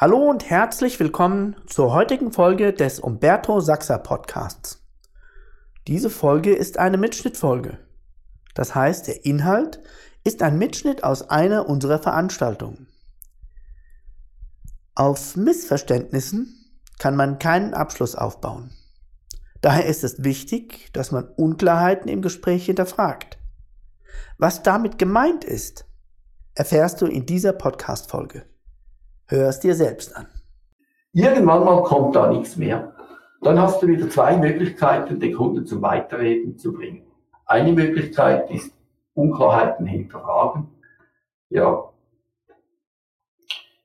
Hallo und herzlich willkommen zur heutigen Folge des Umberto Sachser Podcasts. Diese Folge ist eine Mitschnittfolge. Das heißt, der Inhalt ist ein Mitschnitt aus einer unserer Veranstaltungen. Auf Missverständnissen kann man keinen Abschluss aufbauen. Daher ist es wichtig, dass man Unklarheiten im Gespräch hinterfragt. Was damit gemeint ist, erfährst du in dieser Podcast-Folge. Hör es dir selbst an. Irgendwann mal kommt da nichts mehr. Dann hast du wieder zwei Möglichkeiten, den Kunden zum Weiterreden zu bringen. Eine Möglichkeit ist Unklarheiten hinterfragen. Ja,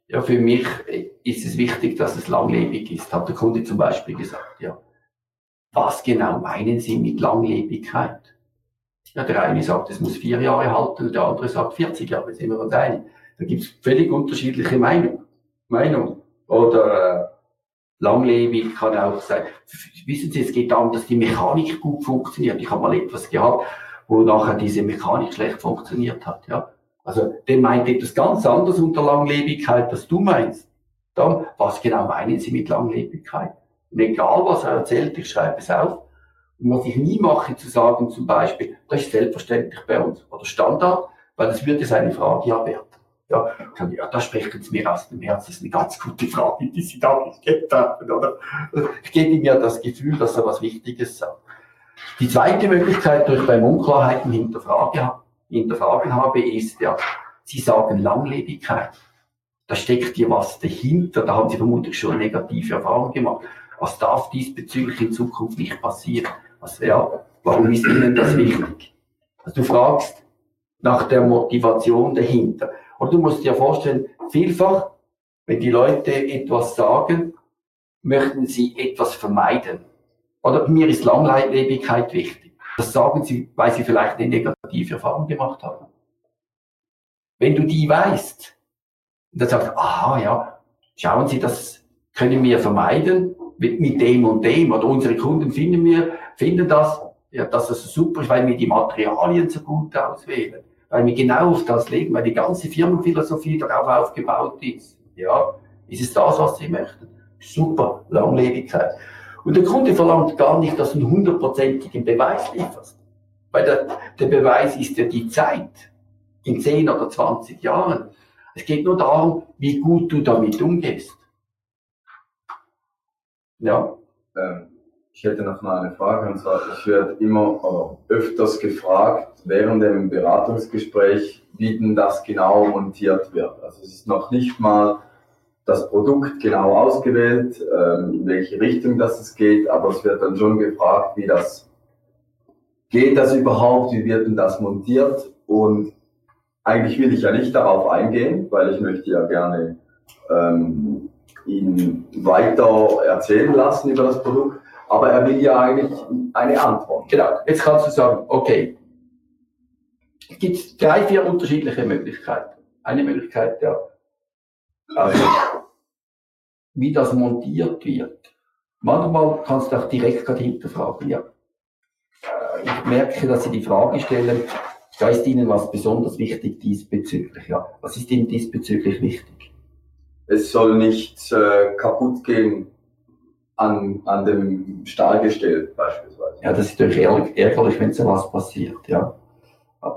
ja, für mich ist es wichtig, dass es langlebig ist, hat der Kunde zum Beispiel gesagt. Ja, was genau meinen Sie mit Langlebigkeit? Ja, der eine sagt, es muss vier Jahre halten, der andere sagt 40 Jahre, sind wir uns einig. Da gibt es völlig unterschiedliche Meinungen. Meinung. Oder äh, langlebig kann auch sein. Wissen Sie, es geht darum, dass die Mechanik gut funktioniert. Ich habe mal etwas gehabt, wo nachher diese Mechanik schlecht funktioniert hat. Ja? Also der meint etwas ganz anderes unter Langlebigkeit, als du meinst. Dann, was genau meinen Sie mit Langlebigkeit? Und egal, was er erzählt, ich schreibe es auf. Und was ich nie mache, zu sagen zum Beispiel, das ist selbstverständlich bei uns oder Standard, weil das würde seine Frage ja werden. Ja, ja, da sprechen Sie mir aus dem Herzen. Das ist eine ganz gute Frage, die Sie da gestellt haben, oder? Ich gebe ihm ja das Gefühl, dass er was Wichtiges sagt. Die zweite Möglichkeit, die ich beim Unklarheiten hinterfragen, hinterfragen habe, ist ja, Sie sagen Langlebigkeit. Da steckt hier was dahinter. Da haben Sie vermutlich schon negative Erfahrungen gemacht. Was darf diesbezüglich in Zukunft nicht passieren? Was, ja, warum ist Ihnen das wichtig? Also du fragst nach der Motivation dahinter. Und du musst dir vorstellen, vielfach, wenn die Leute etwas sagen, möchten sie etwas vermeiden. Oder mir ist Langlebigkeit wichtig. Das sagen sie, weil sie vielleicht eine negative Erfahrung gemacht haben. Wenn du die weißt, dann sagst du, aha, ja, schauen Sie, das können wir vermeiden mit, mit dem und dem. Oder unsere Kunden finden wir, finden das, ja, das super ist, weil wir die Materialien so gut auswählen weil wir genau auf das legen, weil die ganze Firmenphilosophie darauf aufgebaut ist. Ja, ist es das, was sie möchten? Super, Langlebigkeit. Und der Kunde verlangt gar nicht, dass du einen hundertprozentigen Beweis lieferst. Weil der, der Beweis ist ja die Zeit in 10 oder 20 Jahren. Es geht nur darum, wie gut du damit umgehst. Ja. Ähm, ich hätte noch mal eine Frage und zwar, ich werde immer oder öfters gefragt während dem Beratungsgespräch, wie denn das genau montiert wird. Also es ist noch nicht mal das Produkt genau ausgewählt, ähm, in welche Richtung das es geht, aber es wird dann schon gefragt, wie das geht das überhaupt, wie wird denn das montiert und eigentlich will ich ja nicht darauf eingehen, weil ich möchte ja gerne ähm, ihn weiter erzählen lassen über das Produkt. Aber er will ja eigentlich eine Antwort. Genau. Jetzt kannst du sagen, okay, es gibt drei, vier unterschiedliche Möglichkeiten. Eine Möglichkeit, ja, also, wie das montiert wird. Manchmal kannst du auch direkt gerade hinterfragen, ja. Ich merke, dass Sie die Frage stellen, da ist Ihnen was besonders wichtig diesbezüglich, ja. Was ist Ihnen diesbezüglich wichtig? Es soll nicht äh, kaputt gehen an, an dem Stahlgestell beispielsweise. Ja, das ist natürlich ärgerlich, wenn so was passiert, ja.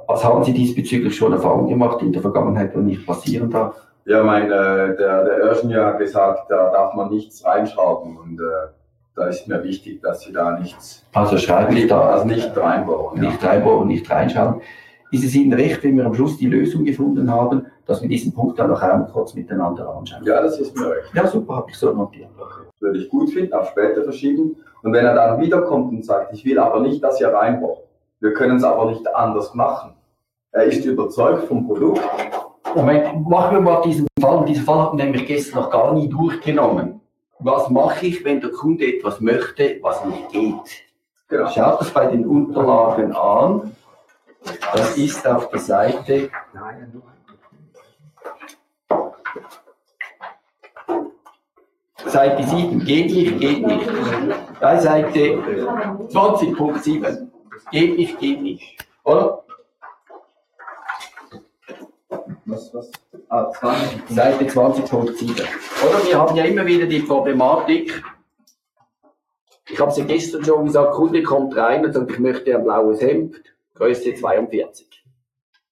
Was haben Sie diesbezüglich schon Erfahrungen gemacht in der Vergangenheit, wo nicht passieren darf? Ja, mein, äh, der, der Ingenieur hat gesagt, da darf man nichts reinschrauben und äh, da ist mir wichtig, dass Sie da nichts. Also schreiben Sie da. Also nicht reinbauen. Nicht ja. reinbauen nicht reinschauen. Ist es Ihnen recht, wenn wir am Schluss die Lösung gefunden haben, dass wir diesen Punkt dann noch einmal kurz miteinander anschauen? Ja, das ist mir recht. Ja, super, habe ich so notiert. Okay würde ich gut finden, auf später verschieben. Und wenn er dann wiederkommt und sagt, ich will aber nicht, dass ihr reinbaut, wir können es aber nicht anders machen. Er ist überzeugt vom Produkt. Moment, machen wir mal diesen Fall. Diesen Fall hatten wir nämlich gestern noch gar nie durchgenommen. Was mache ich, wenn der Kunde etwas möchte, was nicht geht? Genau. Schaut das bei den Unterlagen an. Das ist auf der Seite. Seite 7, geht nicht, geht nicht. Bei Seite 20.7, geht nicht, geht nicht. Oder? Was, was? Ah, ah, Seite 20.7. Oder wir haben ja immer wieder die Problematik, ich habe es ja gestern schon gesagt, Kunde kommt rein und sagt, ich möchte ein blaues Hemd, Größe 42.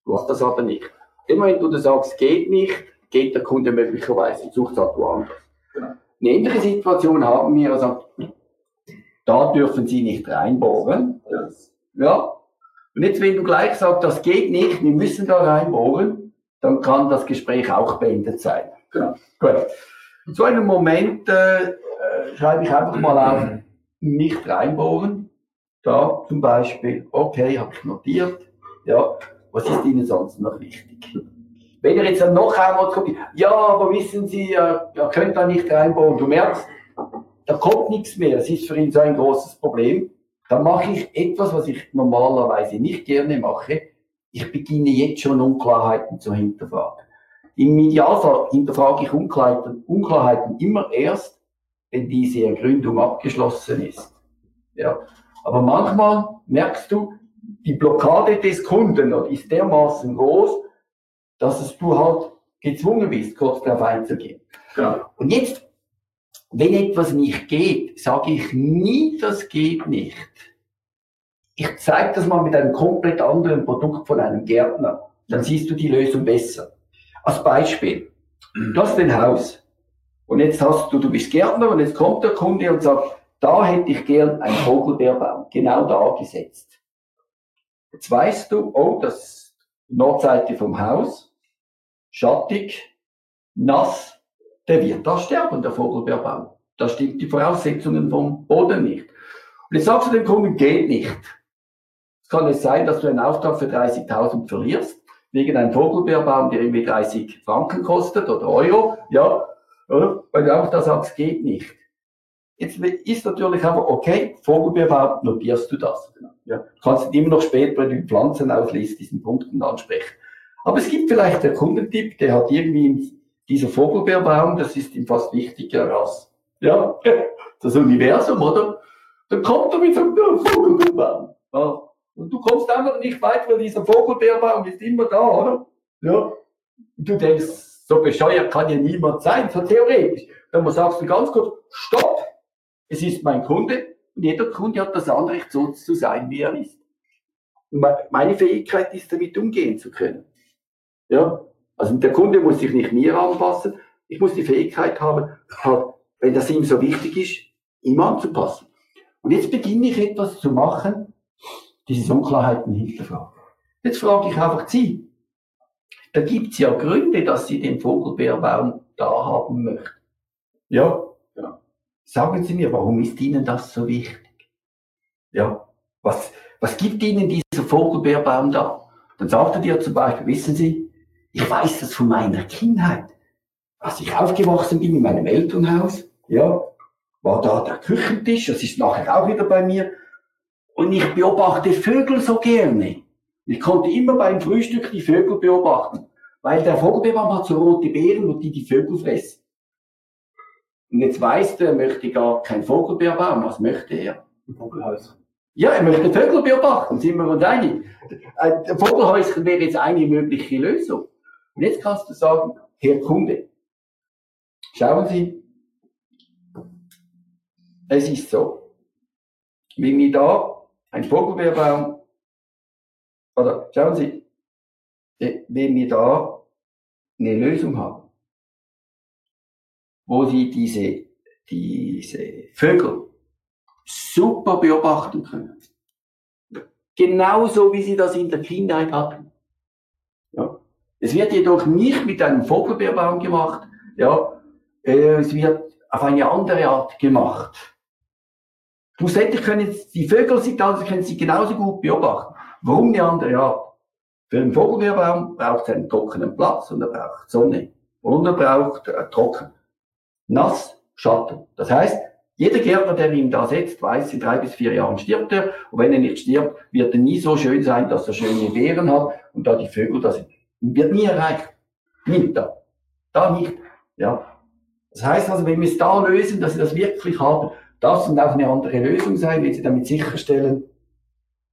Du hast das aber nicht. Immer wenn du sagst, geht nicht, geht der Kunde möglicherweise, sucht es halt woanders. Genau. Eine ähnliche Situation haben wir, sagt, da dürfen Sie nicht reinbohren. Ja. Und jetzt, wenn du gleich sagst, das geht nicht, wir müssen da reinbohren, dann kann das Gespräch auch beendet sein. Genau. Gut. In so einem Moment äh, äh schreibe ich einfach mal auf, nicht reinbohren. Da zum Beispiel, okay, habe ich notiert. Ja, was ist Ihnen sonst noch wichtig? Wenn er jetzt dann noch einmal kommt, ja, aber wissen Sie, er, könnte da nicht reinbohren. Du merkst, da kommt nichts mehr. Es ist für ihn so ein großes Problem. Dann mache ich etwas, was ich normalerweise nicht gerne mache. Ich beginne jetzt schon Unklarheiten zu hinterfragen. Im Idealfall hinterfrage ich Unklarheiten, Unklarheiten immer erst, wenn diese Ergründung abgeschlossen ist. Ja. Aber manchmal merkst du, die Blockade des Kunden ist dermaßen groß, dass es du halt gezwungen bist, kurz darauf einzugehen. Ja. Und jetzt, wenn etwas nicht geht, sage ich nie, das geht nicht. Ich zeige das mal mit einem komplett anderen Produkt von einem Gärtner. Dann siehst du die Lösung besser. Als Beispiel, du hast ein Haus und jetzt hast du, du bist Gärtner und jetzt kommt der Kunde und sagt, da hätte ich gern einen Vogelbeerbaum, genau da gesetzt. Jetzt weißt du, oh, das Nordseite vom Haus, schattig, nass, der wird da sterben, der Vogelbeerbaum. Da stimmt die Voraussetzungen vom Boden nicht. Und jetzt sagst du dem Kunden, geht nicht. Es kann es sein, dass du einen Auftrag für 30.000 verlierst, wegen einem Vogelbeerbaum, der irgendwie 30 Franken kostet oder Euro, ja, oder? Weil du auch da sagst, geht nicht. Jetzt ist natürlich aber, okay, Vogelbeerbau, notierst du das. Ja. Du kannst immer noch später, wenn du Pflanzen ausliest, diesen Punkten ansprechen. Aber es gibt vielleicht der Kundentipp, der hat irgendwie dieser Vogelbeerbaum, das ist ihm fast wichtiger als, ja, das Universum, oder? Dann kommt er mit so einem Vogelbeerbaum. Ja. Und du kommst einfach nicht weit, weil dieser Vogelbeerbaum ist immer da, oder? Ja. Und du denkst, so bescheuert kann ja niemand sein, so theoretisch. Dann sagst du ganz kurz, stopp, es ist mein Kunde und jeder Kunde hat das Anrecht, so zu sein, wie er ist. Und meine Fähigkeit ist, damit umgehen zu können. Ja, also der Kunde muss sich nicht mir anpassen, ich muss die Fähigkeit haben, halt, wenn das ihm so wichtig ist, ihm anzupassen. Und jetzt beginne ich etwas zu machen, diese Unklarheiten hinterfragen. Jetzt frage ich einfach Sie, da gibt es ja Gründe, dass Sie den Vogelbeerbaum da haben möchten. Ja. Sagen Sie mir, warum ist Ihnen das so wichtig? Ja, was, was gibt Ihnen dieser Vogelbeerbaum da? Dann sagt er dir zum Beispiel, wissen Sie, ich weiß das von meiner Kindheit. Als ich aufgewachsen bin in meinem Elternhaus, ja, war da der Küchentisch, das ist nachher auch wieder bei mir. Und ich beobachte Vögel so gerne. Ich konnte immer beim Frühstück die Vögel beobachten, weil der Vogelbeerbaum hat so rote Beeren und die die Vögel fressen. Und jetzt weiß der, er möchte gar kein Vogelbeerbaum. Was möchte er? Ein Vogelhaus. Ja, er möchte Vögel beobachten, sind wir uns einig. Ein Vogelhäuschen wäre jetzt eine mögliche Lösung. Und jetzt kannst du sagen, Herr Kunde, schauen Sie, es ist so, wenn wir da ein Vogelbeerbaum oder schauen Sie, äh, wenn wir da eine Lösung haben, wo Sie diese, diese Vögel super beobachten können. Genauso wie Sie das in der Kindheit hatten. Ja. Es wird jedoch nicht mit einem Vogelbeerbaum gemacht, ja. Äh, es wird auf eine andere Art gemacht. Schlussendlich können die Vögel sich also können Sie genauso gut beobachten. Warum eine andere Art? Für einen Vogelbeerbaum braucht er einen trockenen Platz und er braucht Sonne. Und er braucht äh, trocken. Nass, Schatten. Das heißt, jeder Gärtner, der ihn da setzt, weiß, in drei bis vier Jahren stirbt er. Und wenn er nicht stirbt, wird er nie so schön sein, dass er schöne Beeren hat und da die Vögel da sind. Wird nie erreicht. Nie da. Da nicht. Ja. Das heißt also, wenn wir es da lösen, dass sie das wirklich haben, das und auch eine andere Lösung sein, wenn sie damit sicherstellen,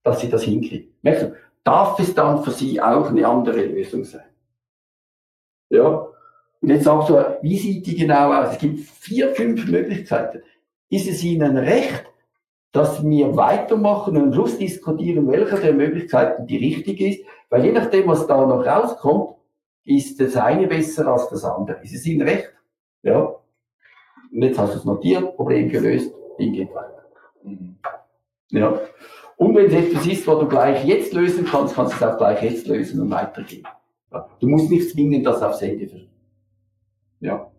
dass sie das hinkriegen. Merkst du, darf es dann für sie auch eine andere Lösung sein. Ja, Und jetzt sagst du, wie sieht die genau aus? Es gibt vier, fünf Möglichkeiten. Ist es Ihnen recht, dass wir weitermachen und am Schluss diskutieren, welche der Möglichkeiten die richtig ist? Weil je nachdem, was da noch rauskommt, ist das eine besser als das andere. Ist es Ihnen recht? Ja. Und jetzt hast du es notiert, Problem gelöst, Ding geht weiter. Mhm. Ja. Und wenn es etwas ist, was du gleich jetzt lösen kannst, kannst du es auch gleich jetzt lösen und weitergehen. Du musst nicht zwingen, das aufs Ende verschieben. Ja.